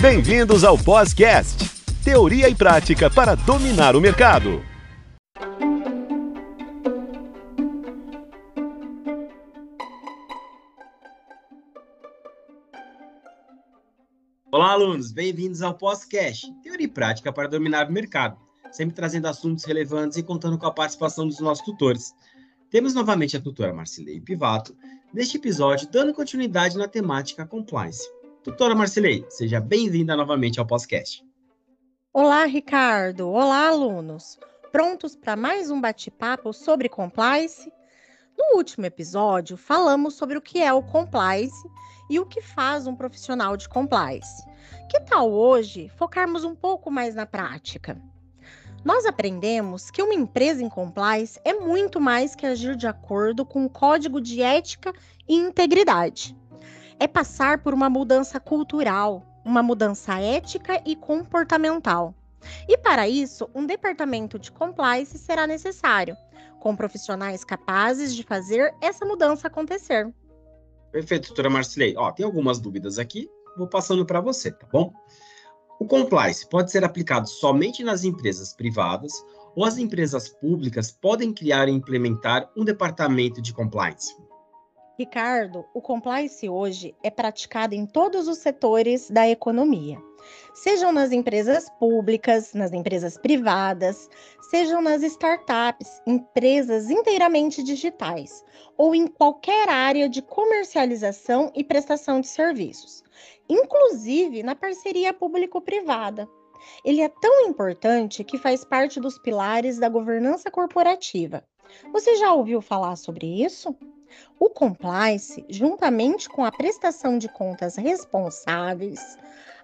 Bem-vindos ao Podcast, teoria e prática para dominar o mercado. Olá, alunos, bem-vindos ao Podcast, teoria e prática para dominar o mercado, sempre trazendo assuntos relevantes e contando com a participação dos nossos tutores. Temos novamente a tutora Marcilei Pivato, neste episódio dando continuidade na temática compliance. Doutora Marcelei, seja bem-vinda novamente ao podcast. Olá, Ricardo. Olá, alunos. Prontos para mais um bate-papo sobre compliance? No último episódio, falamos sobre o que é o compliance e o que faz um profissional de compliance. Que tal hoje focarmos um pouco mais na prática? Nós aprendemos que uma empresa em compliance é muito mais que agir de acordo com o código de ética e integridade é passar por uma mudança cultural, uma mudança ética e comportamental. E para isso, um departamento de compliance será necessário, com profissionais capazes de fazer essa mudança acontecer. Perfeito, doutora Marcilei. Ó, tem algumas dúvidas aqui, vou passando para você, tá bom? O compliance pode ser aplicado somente nas empresas privadas ou as empresas públicas podem criar e implementar um departamento de compliance? Ricardo, o compliance hoje é praticado em todos os setores da economia, sejam nas empresas públicas, nas empresas privadas, sejam nas startups, empresas inteiramente digitais, ou em qualquer área de comercialização e prestação de serviços, inclusive na parceria público-privada. Ele é tão importante que faz parte dos pilares da governança corporativa. Você já ouviu falar sobre isso? O compliance, juntamente com a prestação de contas responsáveis,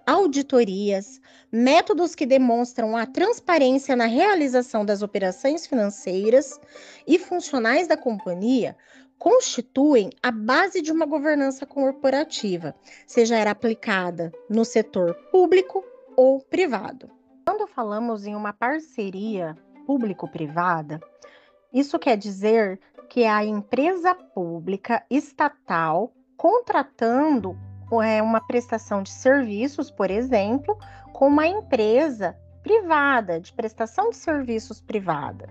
auditorias, métodos que demonstram a transparência na realização das operações financeiras e funcionais da companhia, constituem a base de uma governança corporativa, seja ela aplicada no setor público ou privado. Quando falamos em uma parceria público-privada, isso quer dizer que a empresa pública estatal contratando é, uma prestação de serviços, por exemplo, com uma empresa privada, de prestação de serviços privada.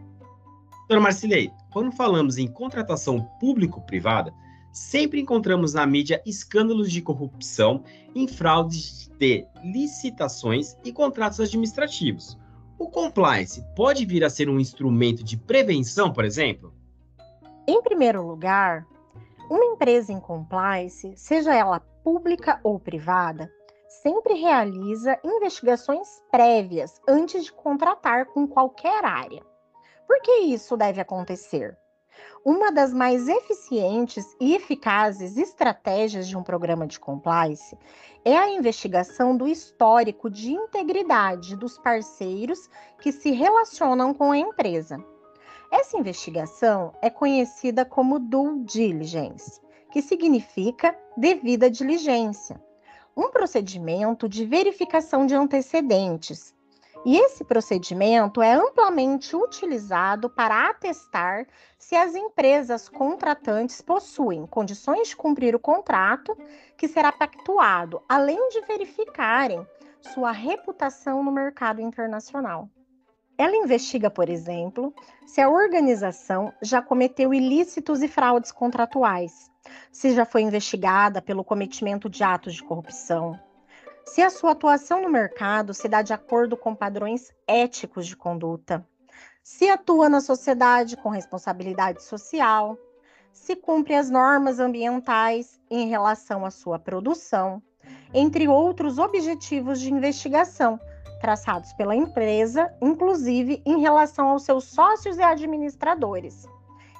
Doutora Marcilei, quando falamos em contratação público-privada, sempre encontramos na mídia escândalos de corrupção em fraudes de licitações e contratos administrativos. O compliance pode vir a ser um instrumento de prevenção, por exemplo? Em primeiro lugar, uma empresa em compliance, seja ela pública ou privada, sempre realiza investigações prévias antes de contratar com qualquer área. Por que isso deve acontecer? Uma das mais eficientes e eficazes estratégias de um programa de compliance é a investigação do histórico de integridade dos parceiros que se relacionam com a empresa. Essa investigação é conhecida como due diligence, que significa devida diligência, um procedimento de verificação de antecedentes. E esse procedimento é amplamente utilizado para atestar se as empresas contratantes possuem condições de cumprir o contrato que será pactuado, além de verificarem sua reputação no mercado internacional. Ela investiga, por exemplo, se a organização já cometeu ilícitos e fraudes contratuais, se já foi investigada pelo cometimento de atos de corrupção, se a sua atuação no mercado se dá de acordo com padrões éticos de conduta, se atua na sociedade com responsabilidade social, se cumpre as normas ambientais em relação à sua produção, entre outros objetivos de investigação traçados pela empresa, inclusive em relação aos seus sócios e administradores.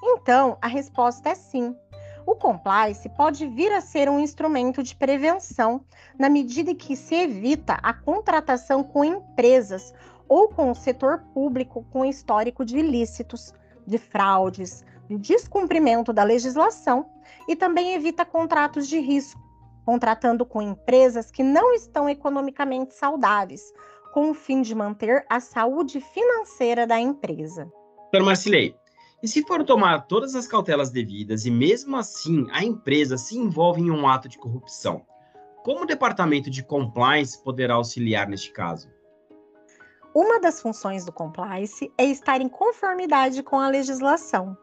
Então, a resposta é sim. O compliance pode vir a ser um instrumento de prevenção na medida que se evita a contratação com empresas ou com o setor público com histórico de ilícitos, de fraudes, de descumprimento da legislação e também evita contratos de risco, contratando com empresas que não estão economicamente saudáveis, com o fim de manter a saúde financeira da empresa. Doutor Marcilei, e se for tomar todas as cautelas devidas e mesmo assim a empresa se envolve em um ato de corrupção, Como o departamento de compliance poderá auxiliar neste caso? Uma das funções do compliance é estar em conformidade com a legislação.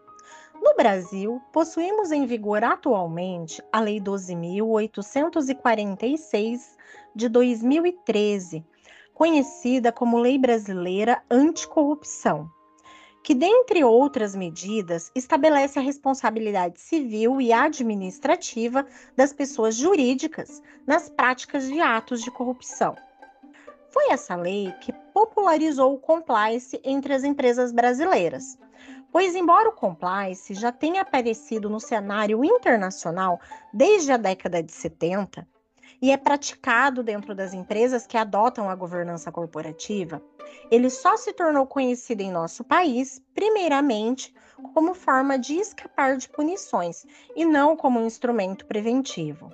No Brasil, possuímos em vigor atualmente a Lei 12.846 de 2013, conhecida como Lei Brasileira Anticorrupção, que, dentre outras medidas, estabelece a responsabilidade civil e administrativa das pessoas jurídicas nas práticas de atos de corrupção. Foi essa lei que popularizou o compliance entre as empresas brasileiras. Pois, embora o compliance já tenha aparecido no cenário internacional desde a década de 70 e é praticado dentro das empresas que adotam a governança corporativa, ele só se tornou conhecido em nosso país, primeiramente, como forma de escapar de punições e não como um instrumento preventivo.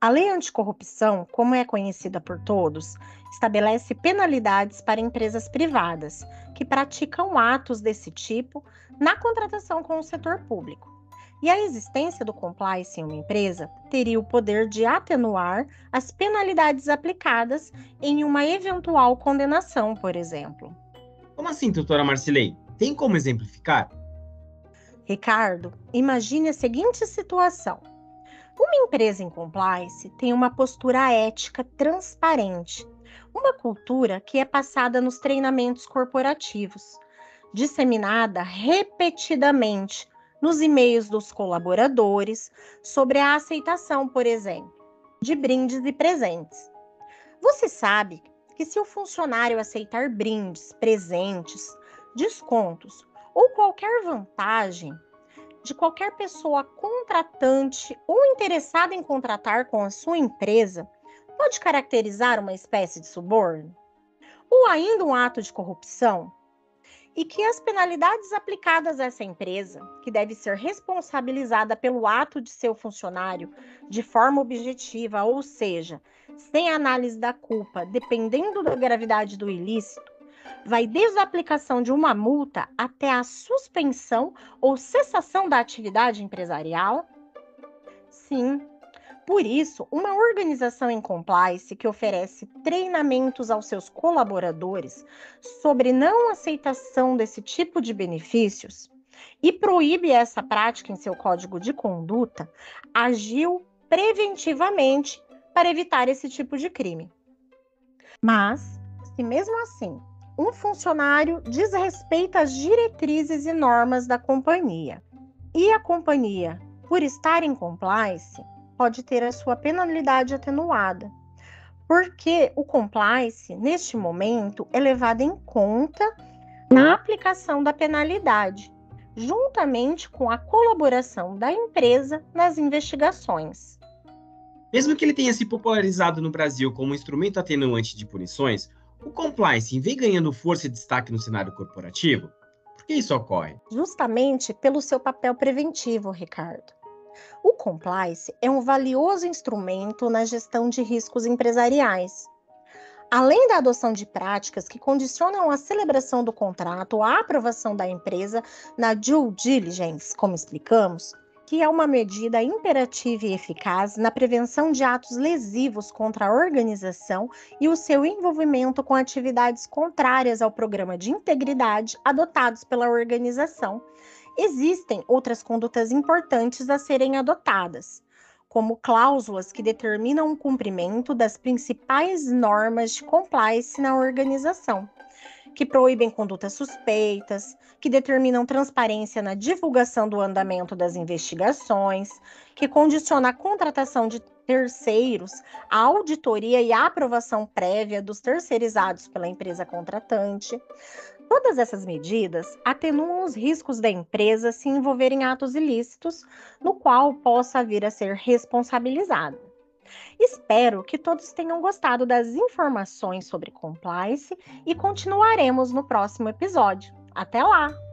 A lei anticorrupção, como é conhecida por todos, estabelece penalidades para empresas privadas que praticam atos desse tipo na contratação com o setor público. E a existência do compliance em uma empresa teria o poder de atenuar as penalidades aplicadas em uma eventual condenação, por exemplo. Como assim, doutora Marcilei? Tem como exemplificar? Ricardo, imagine a seguinte situação. Uma empresa em compliance tem uma postura ética transparente, uma cultura que é passada nos treinamentos corporativos, disseminada repetidamente nos e-mails dos colaboradores sobre a aceitação, por exemplo, de brindes e presentes. Você sabe que se o funcionário aceitar brindes, presentes, descontos ou qualquer vantagem de qualquer pessoa contratante ou interessada em contratar com a sua empresa pode caracterizar uma espécie de suborno? Ou ainda um ato de corrupção? E que as penalidades aplicadas a essa empresa, que deve ser responsabilizada pelo ato de seu funcionário de forma objetiva, ou seja, sem análise da culpa, dependendo da gravidade do ilícito, vai desde a aplicação de uma multa até a suspensão ou cessação da atividade empresarial? Sim. Por isso, uma organização em compliance que oferece treinamentos aos seus colaboradores sobre não aceitação desse tipo de benefícios e proíbe essa prática em seu código de conduta, agiu preventivamente para evitar esse tipo de crime. Mas, se mesmo assim um funcionário desrespeita as diretrizes e normas da companhia. E a companhia, por estar em compliance, pode ter a sua penalidade atenuada, porque o compliance, neste momento, é levado em conta na aplicação da penalidade, juntamente com a colaboração da empresa nas investigações. Mesmo que ele tenha se popularizado no Brasil como um instrumento atenuante de punições, o compliance vem ganhando força e destaque no cenário corporativo? Por que isso ocorre? Justamente pelo seu papel preventivo, Ricardo. O compliance é um valioso instrumento na gestão de riscos empresariais. Além da adoção de práticas que condicionam a celebração do contrato a aprovação da empresa na due diligence, como explicamos, que é uma medida imperativa e eficaz na prevenção de atos lesivos contra a organização e o seu envolvimento com atividades contrárias ao programa de integridade adotados pela organização. Existem outras condutas importantes a serem adotadas, como cláusulas que determinam o cumprimento das principais normas de compliance na organização que proíbem condutas suspeitas, que determinam transparência na divulgação do andamento das investigações, que condiciona a contratação de terceiros, a auditoria e a aprovação prévia dos terceirizados pela empresa contratante. Todas essas medidas atenuam os riscos da empresa se envolver em atos ilícitos, no qual possa vir a ser responsabilizada. Espero que todos tenham gostado das informações sobre compliance e continuaremos no próximo episódio. Até lá!